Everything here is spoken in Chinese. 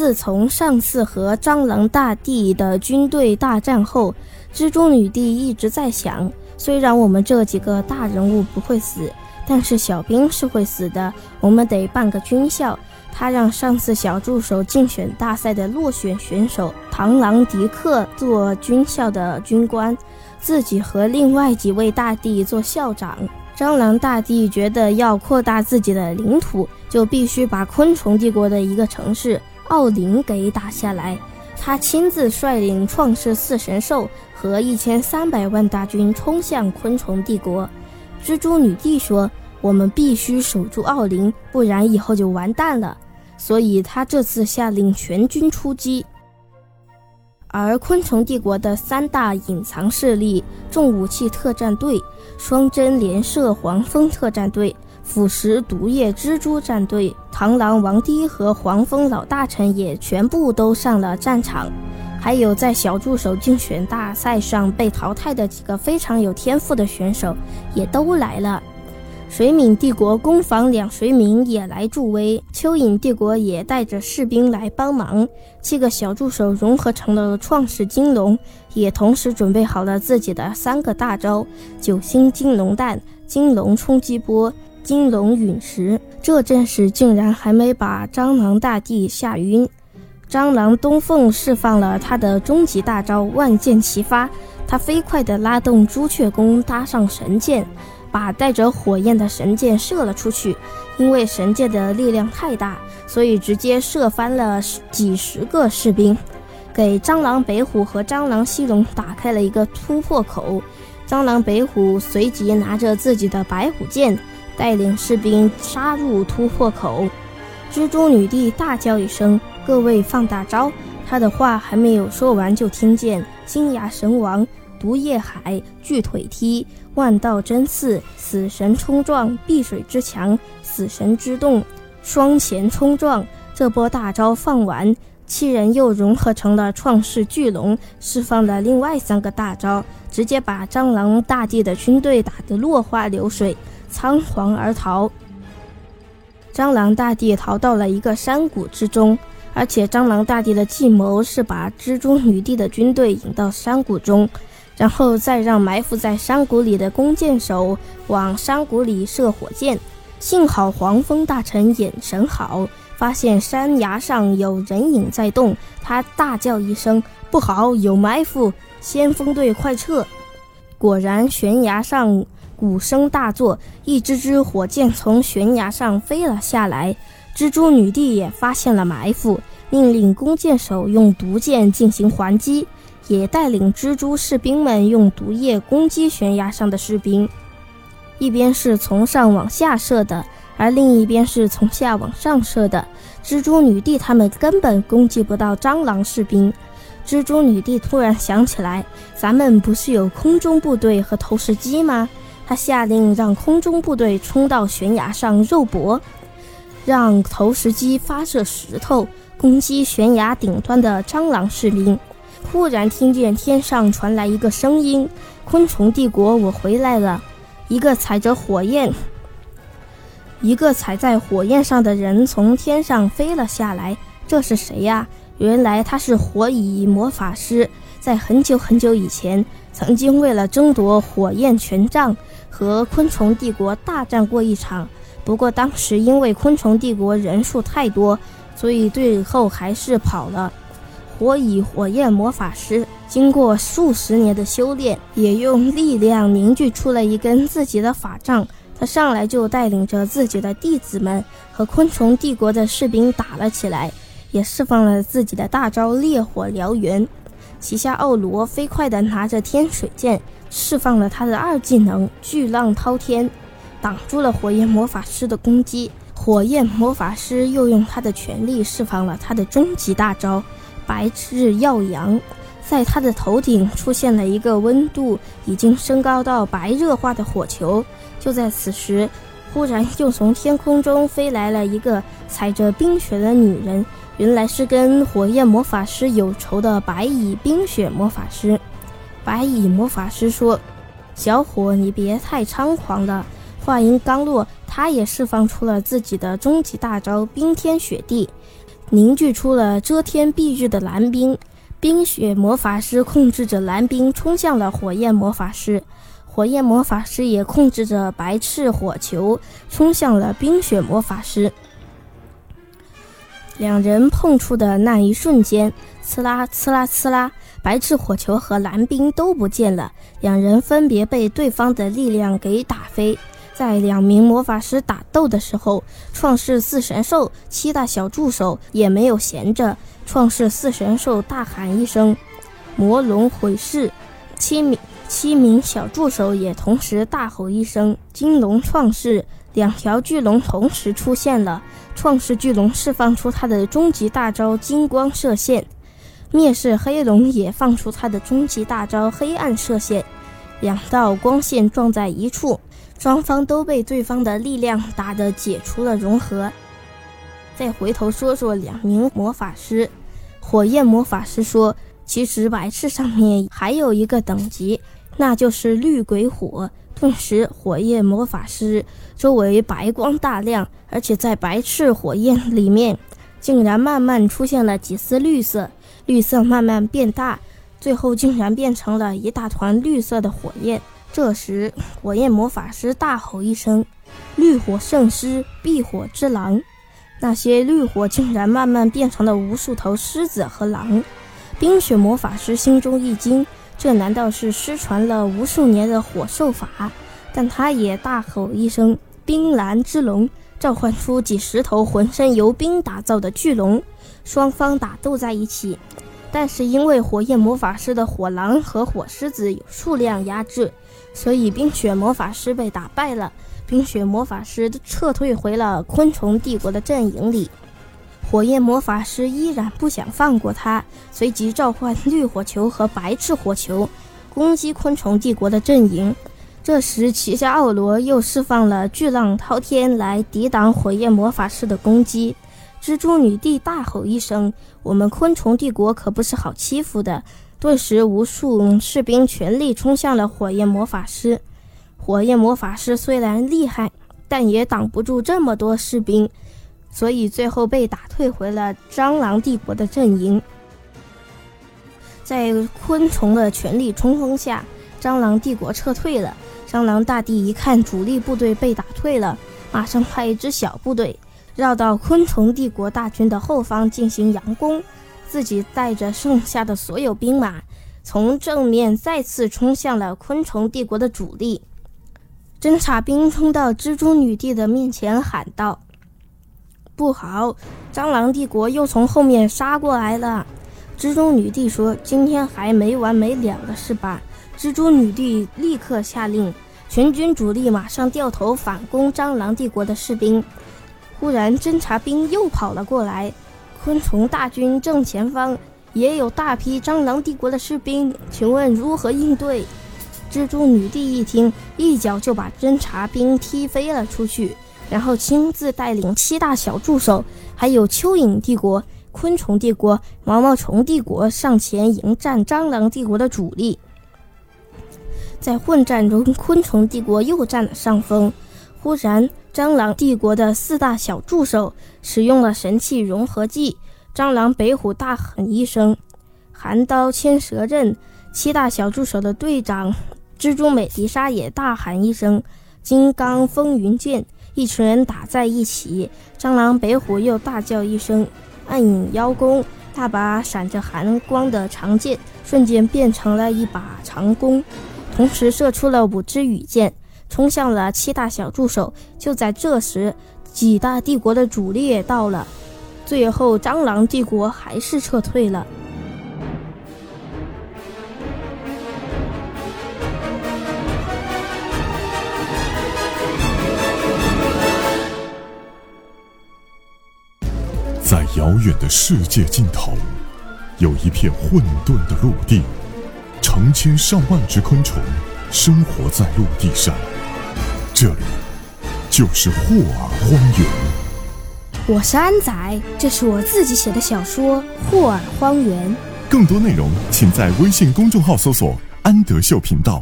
自从上次和蟑螂大帝的军队大战后，蜘蛛女帝一直在想：虽然我们这几个大人物不会死，但是小兵是会死的。我们得办个军校。他让上次小助手竞选大赛的落选选手螳螂迪克做军校的军官，自己和另外几位大帝做校长。蟑螂大帝觉得要扩大自己的领土，就必须把昆虫帝国的一个城市奥林给打下来。他亲自率领创世四神兽和一千三百万大军冲向昆虫帝国。蜘蛛女帝说：“我们必须守住奥林，不然以后就完蛋了。”所以，他这次下令全军出击。而昆虫帝国的三大隐藏势力——重武器特战队、双针连射黄蜂特战队、腐蚀毒液蜘蛛战队，螳螂王帝和黄蜂老大臣也全部都上了战场。还有在小助手竞选大赛上被淘汰的几个非常有天赋的选手，也都来了。水敏帝国攻防两水敏也来助威，蚯蚓帝国也带着士兵来帮忙。七个小助手融合成了创世金龙，也同时准备好了自己的三个大招：九星金龙蛋、金龙冲击波、金龙陨石。这阵势竟然还没把蟑螂大帝吓晕。蟑螂东凤释放了他的终极大招万箭齐发，他飞快地拉动朱雀弓，搭上神箭。把带着火焰的神箭射了出去，因为神箭的力量太大，所以直接射翻了几十个士兵，给蟑螂北虎和蟑螂西龙打开了一个突破口。蟑螂北虎随即拿着自己的白虎剑，带领士兵杀入突破口。蜘蛛女帝大叫一声：“各位放大招！”她的话还没有说完，就听见金牙神王。毒液海、巨腿踢、万道真刺、死神冲撞、碧水之墙、死神之洞、双前冲撞。这波大招放完，七人又融合成了创世巨龙，释放了另外三个大招，直接把蟑螂大帝的军队打得落花流水，仓皇而逃。蟑螂大帝逃到了一个山谷之中，而且蟑螂大帝的计谋是把蜘蛛女帝的军队引到山谷中。然后再让埋伏在山谷里的弓箭手往山谷里射火箭。幸好黄蜂大臣眼神好，发现山崖上有人影在动，他大叫一声：“不好，有埋伏！先锋队快撤！”果然，悬崖上鼓声大作，一支支火箭从悬崖上飞了下来。蜘蛛女帝也发现了埋伏，命令弓箭手用毒箭进行还击。也带领蜘蛛士兵们用毒液攻击悬崖上的士兵，一边是从上往下射的，而另一边是从下往上射的。蜘蛛女帝他们根本攻击不到蟑螂士兵。蜘蛛女帝突然想起来，咱们不是有空中部队和投石机吗？他下令让空中部队冲到悬崖上肉搏，让投石机发射石头攻击悬崖顶端的蟑螂士兵。忽然听见天上传来一个声音：“昆虫帝国，我回来了！”一个踩着火焰，一个踩在火焰上的人从天上飞了下来。这是谁呀？原来他是火蚁魔法师，在很久很久以前，曾经为了争夺火焰权杖，和昆虫帝国大战过一场。不过当时因为昆虫帝国人数太多，所以最后还是跑了。火蚁火焰魔法师经过数十年的修炼，也用力量凝聚出了一根自己的法杖。他上来就带领着自己的弟子们和昆虫帝国的士兵打了起来，也释放了自己的大招烈火燎原。旗下奥罗飞快地拿着天水剑，释放了他的二技能巨浪滔天，挡住了火焰魔法师的攻击。火焰魔法师又用他的全力释放了他的终极大招。白日耀阳，在他的头顶出现了一个温度已经升高到白热化的火球。就在此时，忽然又从天空中飞来了一个踩着冰雪的女人，原来是跟火焰魔法师有仇的白蚁冰雪魔法师。白蚁魔法师说：“小伙，你别太猖狂了。”话音刚落，他也释放出了自己的终极大招冰天雪地。凝聚出了遮天蔽日的蓝冰。冰雪魔法师控制着蓝冰冲向了火焰魔法师，火焰魔法师也控制着白炽火球冲向了冰雪魔法师。两人碰触的那一瞬间，呲啦呲啦呲啦，白炽火球和蓝冰都不见了，两人分别被对方的力量给打飞。在两名魔法师打斗的时候，创世四神兽七大小助手也没有闲着。创世四神兽大喊一声：“魔龙毁世！”七名七名小助手也同时大吼一声：“金龙创世！”两条巨龙同时出现了。创世巨龙释放出它的终极大招“金光射线”，灭世黑龙也放出它的终极大招“黑暗射线”。两道光线撞在一处。双方都被对方的力量打得解除了融合。再回头说说两名魔法师，火焰魔法师说：“其实白炽上面还有一个等级，那就是绿鬼火。”顿时，火焰魔法师周围白光大亮，而且在白炽火焰里面，竟然慢慢出现了几丝绿色，绿色慢慢变大，最后竟然变成了一大团绿色的火焰。这时，火焰魔法师大吼一声：“绿火圣师，避火之狼！”那些绿火竟然慢慢变成了无数头狮子和狼。冰雪魔法师心中一惊，这难道是失传了无数年的火兽法？但他也大吼一声：“冰蓝之龙！”召唤出几十头浑身由冰打造的巨龙，双方打斗在一起。但是因为火焰魔法师的火狼和火狮子有数量压制。所以，冰雪魔法师被打败了。冰雪魔法师撤退回了昆虫帝国的阵营里。火焰魔法师依然不想放过他，随即召唤绿火球和白炽火球，攻击昆虫帝国的阵营。这时，奇夏奥罗又释放了巨浪滔天来抵挡火焰魔法师的攻击。蜘蛛女帝大吼一声：“我们昆虫帝国可不是好欺负的！”顿时，无数士兵全力冲向了火焰魔法师。火焰魔法师虽然厉害，但也挡不住这么多士兵，所以最后被打退回了蟑螂帝国的阵营。在昆虫的全力冲锋下，蟑螂帝国撤退了。蟑螂大帝一看主力部队被打退了，马上派一支小部队绕到昆虫帝国大军的后方进行佯攻。自己带着剩下的所有兵马，从正面再次冲向了昆虫帝国的主力。侦察兵冲到蜘蛛女帝的面前喊道：“不好，蟑螂帝国又从后面杀过来了！”蜘蛛女帝说：“今天还没完没了了是吧？”蜘蛛女帝立刻下令，全军主力马上掉头反攻蟑螂帝国的士兵。忽然，侦察兵又跑了过来。昆虫大军正前方也有大批蟑螂帝国的士兵，请问如何应对？蜘蛛女帝一听，一脚就把侦察兵踢飞了出去，然后亲自带领七大小助手，还有蚯蚓帝国、昆虫帝国、毛毛虫帝国上前迎战蟑螂帝国的主力。在混战中，昆虫帝国又占了上风。忽然，蟑螂帝国的四大小助手使用了神器融合技。蟑螂北虎大喊一声：“寒刀千蛇刃！”七大小助手的队长蜘蛛美迪莎也大喊一声：“金刚风云剑！”一群人打在一起。蟑螂北虎又大叫一声：“暗影妖弓！”大把闪着寒光的长剑瞬间变成了一把长弓，同时射出了五支羽箭。冲向了七大小助手。就在这时，几大帝国的主力也到了。最后，蟑螂帝国还是撤退了。在遥远的世界尽头，有一片混沌的陆地，成千上万只昆虫生活在陆地上。这里就是霍尔荒原。我是安仔，这是我自己写的小说《霍尔荒原》。更多内容，请在微信公众号搜索“安德秀频道”。